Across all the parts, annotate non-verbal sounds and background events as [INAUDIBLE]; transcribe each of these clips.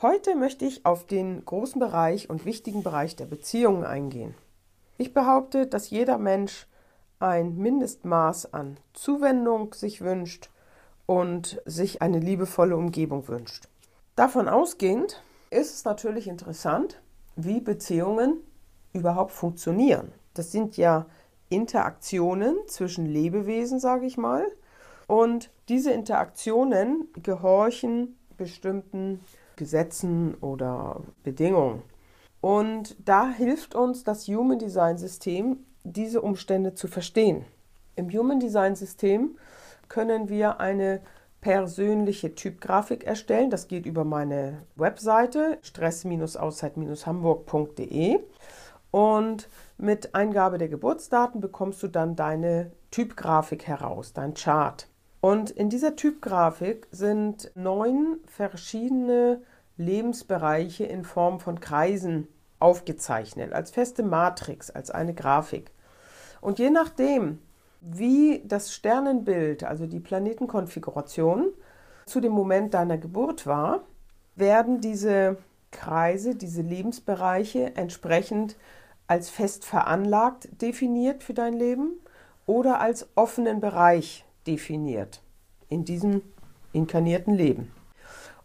Heute möchte ich auf den großen Bereich und wichtigen Bereich der Beziehungen eingehen. Ich behaupte, dass jeder Mensch ein Mindestmaß an Zuwendung sich wünscht und sich eine liebevolle Umgebung wünscht. Davon ausgehend ist es natürlich interessant, wie Beziehungen überhaupt funktionieren. Das sind ja Interaktionen zwischen Lebewesen, sage ich mal. Und diese Interaktionen gehorchen bestimmten Gesetzen oder Bedingungen. Und da hilft uns das Human Design System, diese Umstände zu verstehen. Im Human Design System können wir eine persönliche Typgrafik erstellen. Das geht über meine Webseite stress-auszeit-hamburg.de und mit Eingabe der Geburtsdaten bekommst du dann deine Typgrafik heraus, dein Chart. Und in dieser Typgrafik sind neun verschiedene Lebensbereiche in Form von Kreisen aufgezeichnet, als feste Matrix, als eine Grafik. Und je nachdem, wie das Sternenbild, also die Planetenkonfiguration, zu dem Moment deiner Geburt war, werden diese Kreise, diese Lebensbereiche entsprechend als fest veranlagt definiert für dein Leben oder als offenen Bereich definiert in diesem inkarnierten Leben.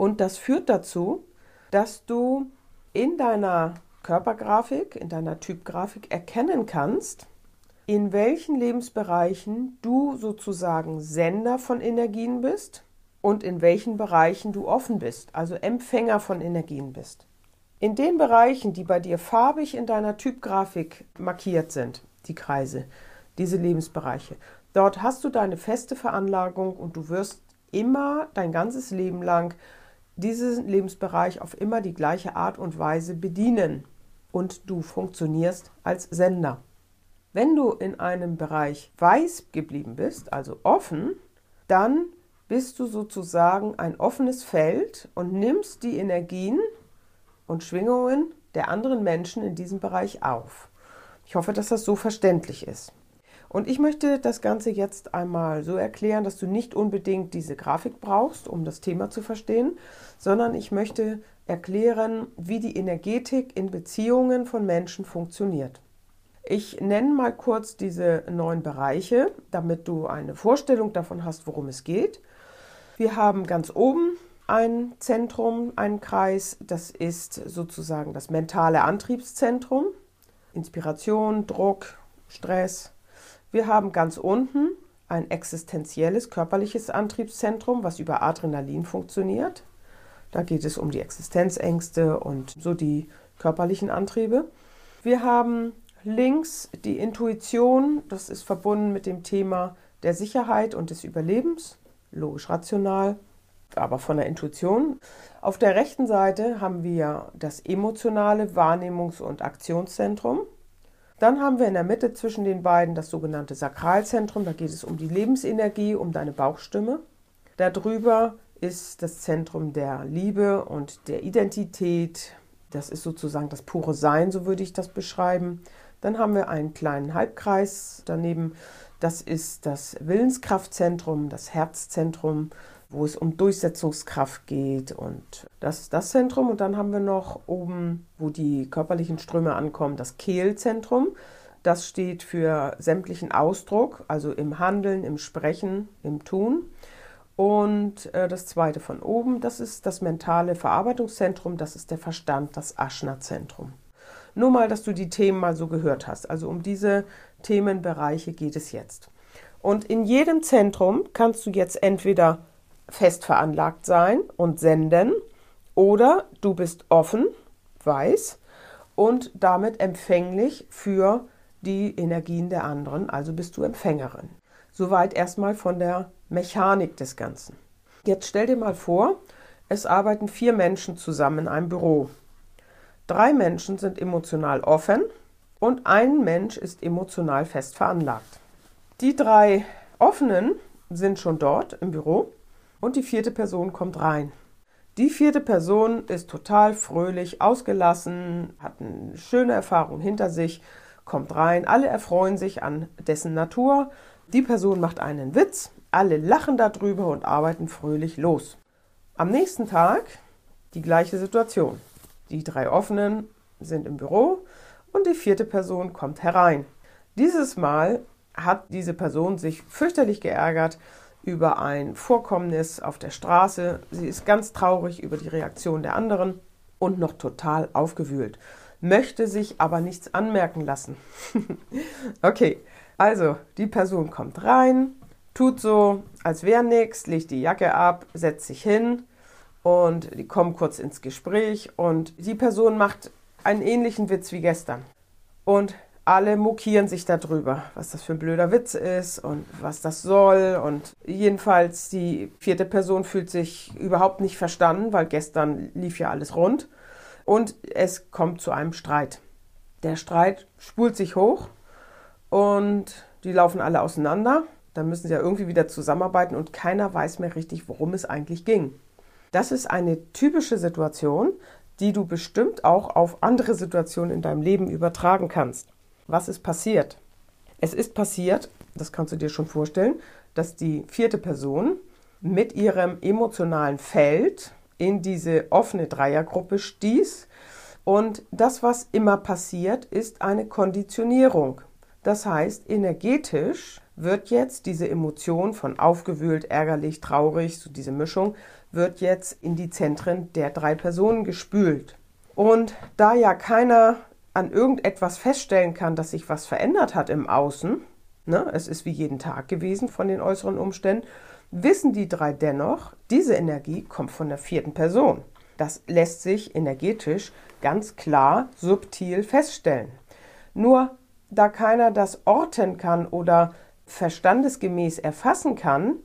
Und das führt dazu, dass du in deiner Körpergrafik, in deiner Typgrafik erkennen kannst, in welchen Lebensbereichen du sozusagen Sender von Energien bist und in welchen Bereichen du offen bist, also Empfänger von Energien bist. In den Bereichen, die bei dir farbig in deiner Typgrafik markiert sind, die Kreise, diese Lebensbereiche, dort hast du deine feste Veranlagung und du wirst immer dein ganzes Leben lang diesen Lebensbereich auf immer die gleiche Art und Weise bedienen und du funktionierst als Sender. Wenn du in einem Bereich weiß geblieben bist, also offen, dann bist du sozusagen ein offenes Feld und nimmst die Energien und Schwingungen der anderen Menschen in diesem Bereich auf. Ich hoffe, dass das so verständlich ist. Und ich möchte das Ganze jetzt einmal so erklären, dass du nicht unbedingt diese Grafik brauchst, um das Thema zu verstehen, sondern ich möchte erklären, wie die Energetik in Beziehungen von Menschen funktioniert. Ich nenne mal kurz diese neun Bereiche, damit du eine Vorstellung davon hast, worum es geht. Wir haben ganz oben ein Zentrum, einen Kreis, das ist sozusagen das mentale Antriebszentrum. Inspiration, Druck, Stress. Wir haben ganz unten ein existenzielles körperliches Antriebszentrum, was über Adrenalin funktioniert. Da geht es um die Existenzängste und so die körperlichen Antriebe. Wir haben Links die Intuition, das ist verbunden mit dem Thema der Sicherheit und des Überlebens, logisch rational, aber von der Intuition. Auf der rechten Seite haben wir das emotionale Wahrnehmungs- und Aktionszentrum. Dann haben wir in der Mitte zwischen den beiden das sogenannte Sakralzentrum, da geht es um die Lebensenergie, um deine Bauchstimme. Darüber ist das Zentrum der Liebe und der Identität. Das ist sozusagen das pure Sein, so würde ich das beschreiben. Dann haben wir einen kleinen Halbkreis daneben. Das ist das Willenskraftzentrum, das Herzzentrum, wo es um Durchsetzungskraft geht. Und das ist das Zentrum. Und dann haben wir noch oben, wo die körperlichen Ströme ankommen, das Kehlzentrum. Das steht für sämtlichen Ausdruck, also im Handeln, im Sprechen, im Tun. Und äh, das zweite von oben, das ist das mentale Verarbeitungszentrum, das ist der Verstand, das Aschner-Zentrum. Nur mal, dass du die Themen mal so gehört hast. Also um diese Themenbereiche geht es jetzt. Und in jedem Zentrum kannst du jetzt entweder fest veranlagt sein und senden oder du bist offen, weiß und damit empfänglich für die Energien der anderen, also bist du Empfängerin. Soweit erstmal von der Mechanik des Ganzen. Jetzt stell dir mal vor, es arbeiten vier Menschen zusammen in einem Büro. Drei Menschen sind emotional offen und ein Mensch ist emotional fest veranlagt. Die drei Offenen sind schon dort im Büro und die vierte Person kommt rein. Die vierte Person ist total fröhlich, ausgelassen, hat eine schöne Erfahrung hinter sich, kommt rein, alle erfreuen sich an dessen Natur. Die Person macht einen Witz, alle lachen darüber und arbeiten fröhlich los. Am nächsten Tag die gleiche Situation. Die drei Offenen sind im Büro und die vierte Person kommt herein. Dieses Mal hat diese Person sich fürchterlich geärgert über ein Vorkommnis auf der Straße. Sie ist ganz traurig über die Reaktion der anderen und noch total aufgewühlt, möchte sich aber nichts anmerken lassen. [LAUGHS] okay, also die Person kommt rein, tut so, als wäre nichts, legt die Jacke ab, setzt sich hin und die kommen kurz ins Gespräch und die Person macht einen ähnlichen Witz wie gestern. Und alle mokieren sich darüber, was das für ein blöder Witz ist und was das soll. Und jedenfalls die vierte Person fühlt sich überhaupt nicht verstanden, weil gestern lief ja alles rund. Und es kommt zu einem Streit. Der Streit spult sich hoch und die laufen alle auseinander. Dann müssen sie ja irgendwie wieder zusammenarbeiten und keiner weiß mehr richtig, worum es eigentlich ging. Das ist eine typische Situation, die du bestimmt auch auf andere Situationen in deinem Leben übertragen kannst. Was ist passiert? Es ist passiert, das kannst du dir schon vorstellen, dass die vierte Person mit ihrem emotionalen Feld in diese offene Dreiergruppe stieß. Und das, was immer passiert, ist eine Konditionierung. Das heißt, energetisch wird jetzt diese Emotion von aufgewühlt, ärgerlich, traurig, so diese Mischung, wird jetzt in die Zentren der drei Personen gespült. Und da ja keiner an irgendetwas feststellen kann, dass sich was verändert hat im Außen, ne, es ist wie jeden Tag gewesen von den äußeren Umständen, wissen die drei dennoch, diese Energie kommt von der vierten Person. Das lässt sich energetisch ganz klar subtil feststellen. Nur da keiner das orten kann oder verstandesgemäß erfassen kann,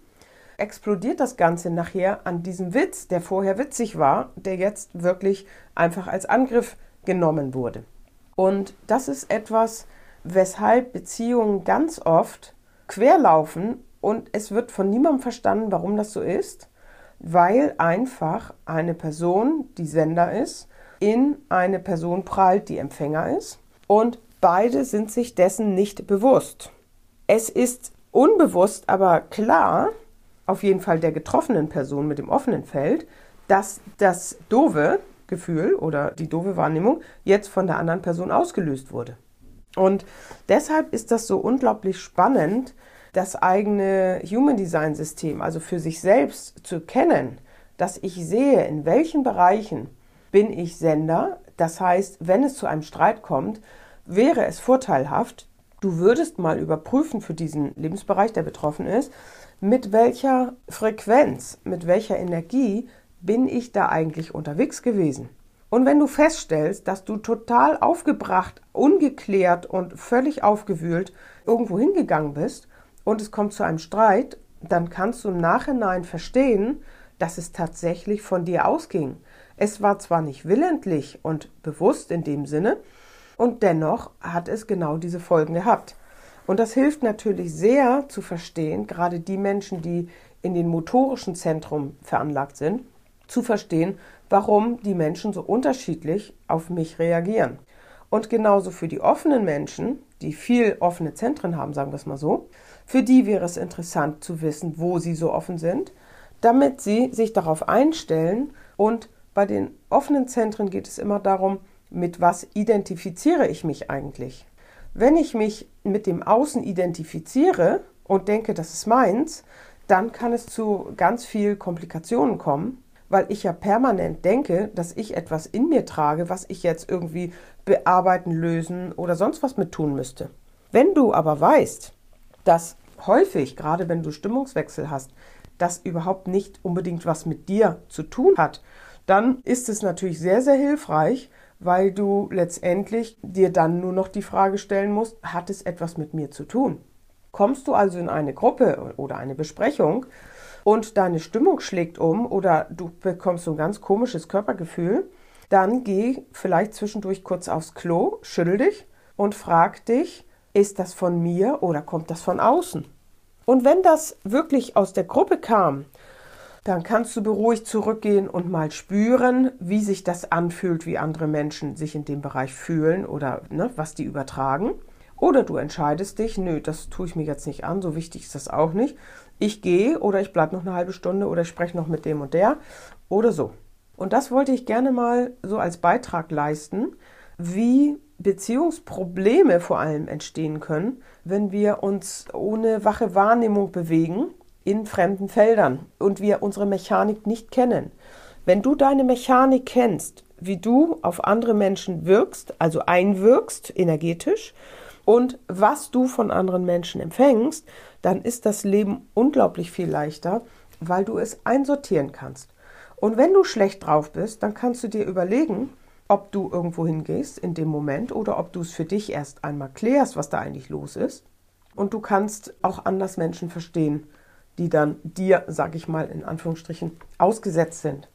explodiert das Ganze nachher an diesem Witz, der vorher witzig war, der jetzt wirklich einfach als Angriff genommen wurde. Und das ist etwas, weshalb Beziehungen ganz oft querlaufen und es wird von niemandem verstanden, warum das so ist, weil einfach eine Person, die Sender ist, in eine Person prallt, die Empfänger ist und beide sind sich dessen nicht bewusst. Es ist unbewusst, aber klar, auf jeden Fall der getroffenen Person mit dem offenen Feld, dass das doofe Gefühl oder die doofe Wahrnehmung jetzt von der anderen Person ausgelöst wurde. Und deshalb ist das so unglaublich spannend, das eigene Human Design System, also für sich selbst zu kennen, dass ich sehe, in welchen Bereichen bin ich Sender. Das heißt, wenn es zu einem Streit kommt, wäre es vorteilhaft, du würdest mal überprüfen für diesen Lebensbereich, der betroffen ist, mit welcher Frequenz, mit welcher Energie bin ich da eigentlich unterwegs gewesen. Und wenn du feststellst, dass du total aufgebracht, ungeklärt und völlig aufgewühlt irgendwo hingegangen bist und es kommt zu einem Streit, dann kannst du im Nachhinein verstehen, dass es tatsächlich von dir ausging. Es war zwar nicht willentlich und bewusst in dem Sinne, und dennoch hat es genau diese Folgen gehabt. Und das hilft natürlich sehr zu verstehen, gerade die Menschen, die in den motorischen Zentrum veranlagt sind, zu verstehen, warum die Menschen so unterschiedlich auf mich reagieren. Und genauso für die offenen Menschen, die viel offene Zentren haben, sagen wir es mal so, für die wäre es interessant zu wissen, wo sie so offen sind, damit sie sich darauf einstellen. Und bei den offenen Zentren geht es immer darum, mit was identifiziere ich mich eigentlich? Wenn ich mich mit dem Außen identifiziere und denke, das ist meins, dann kann es zu ganz viel Komplikationen kommen, weil ich ja permanent denke, dass ich etwas in mir trage, was ich jetzt irgendwie bearbeiten, lösen oder sonst was mit tun müsste. Wenn du aber weißt, dass häufig, gerade wenn du Stimmungswechsel hast, das überhaupt nicht unbedingt was mit dir zu tun hat, dann ist es natürlich sehr, sehr hilfreich, weil du letztendlich dir dann nur noch die Frage stellen musst, hat es etwas mit mir zu tun? Kommst du also in eine Gruppe oder eine Besprechung und deine Stimmung schlägt um oder du bekommst so ein ganz komisches Körpergefühl, dann geh vielleicht zwischendurch kurz aufs Klo, schüttel dich und frag dich, ist das von mir oder kommt das von außen? Und wenn das wirklich aus der Gruppe kam, dann kannst du beruhigt zurückgehen und mal spüren, wie sich das anfühlt, wie andere Menschen sich in dem Bereich fühlen oder ne, was die übertragen. Oder du entscheidest dich, nö, das tue ich mir jetzt nicht an, so wichtig ist das auch nicht. Ich gehe oder ich bleibe noch eine halbe Stunde oder ich spreche noch mit dem und der oder so. Und das wollte ich gerne mal so als Beitrag leisten, wie Beziehungsprobleme vor allem entstehen können, wenn wir uns ohne wache Wahrnehmung bewegen in fremden Feldern und wir unsere Mechanik nicht kennen. Wenn du deine Mechanik kennst, wie du auf andere Menschen wirkst, also einwirkst energetisch, und was du von anderen Menschen empfängst, dann ist das Leben unglaublich viel leichter, weil du es einsortieren kannst. Und wenn du schlecht drauf bist, dann kannst du dir überlegen, ob du irgendwo hingehst in dem Moment oder ob du es für dich erst einmal klärst, was da eigentlich los ist. Und du kannst auch anders Menschen verstehen, die dann dir, sag ich mal in Anführungsstrichen, ausgesetzt sind.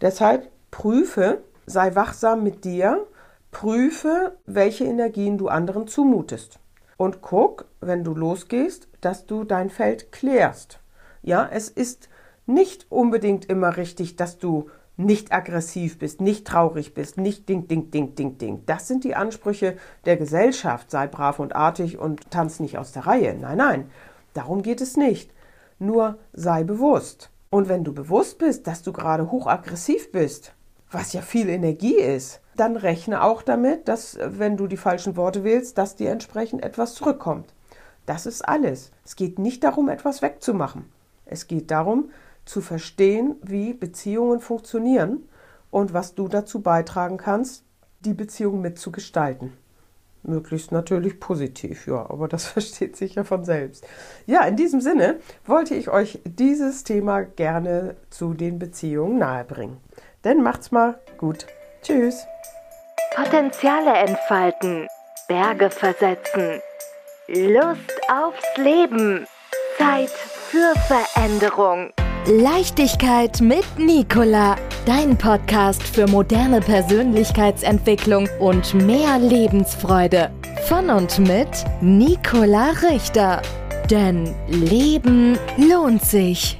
Deshalb prüfe, sei wachsam mit dir, prüfe, welche Energien du anderen zumutest. Und guck, wenn du losgehst, dass du dein Feld klärst. Ja, es ist nicht unbedingt immer richtig, dass du nicht aggressiv bist, nicht traurig bist, nicht ding, ding, ding, ding, ding. Das sind die Ansprüche der Gesellschaft. Sei brav und artig und tanz nicht aus der Reihe. Nein, nein, darum geht es nicht. Nur sei bewusst. Und wenn du bewusst bist, dass du gerade hochaggressiv bist, was ja viel Energie ist, dann rechne auch damit, dass, wenn du die falschen Worte wählst, dass dir entsprechend etwas zurückkommt. Das ist alles. Es geht nicht darum, etwas wegzumachen. Es geht darum, zu verstehen, wie Beziehungen funktionieren und was du dazu beitragen kannst, die Beziehung mitzugestalten. Möglichst natürlich positiv, ja, aber das [LAUGHS] versteht sich ja von selbst. Ja, in diesem Sinne wollte ich euch dieses Thema gerne zu den Beziehungen nahebringen. Denn macht's mal gut. Tschüss. Potenziale entfalten, Berge versetzen, Lust aufs Leben, Zeit für Veränderung. Leichtigkeit mit Nicola, dein Podcast für moderne Persönlichkeitsentwicklung und mehr Lebensfreude. Von und mit Nicola Richter. Denn Leben lohnt sich.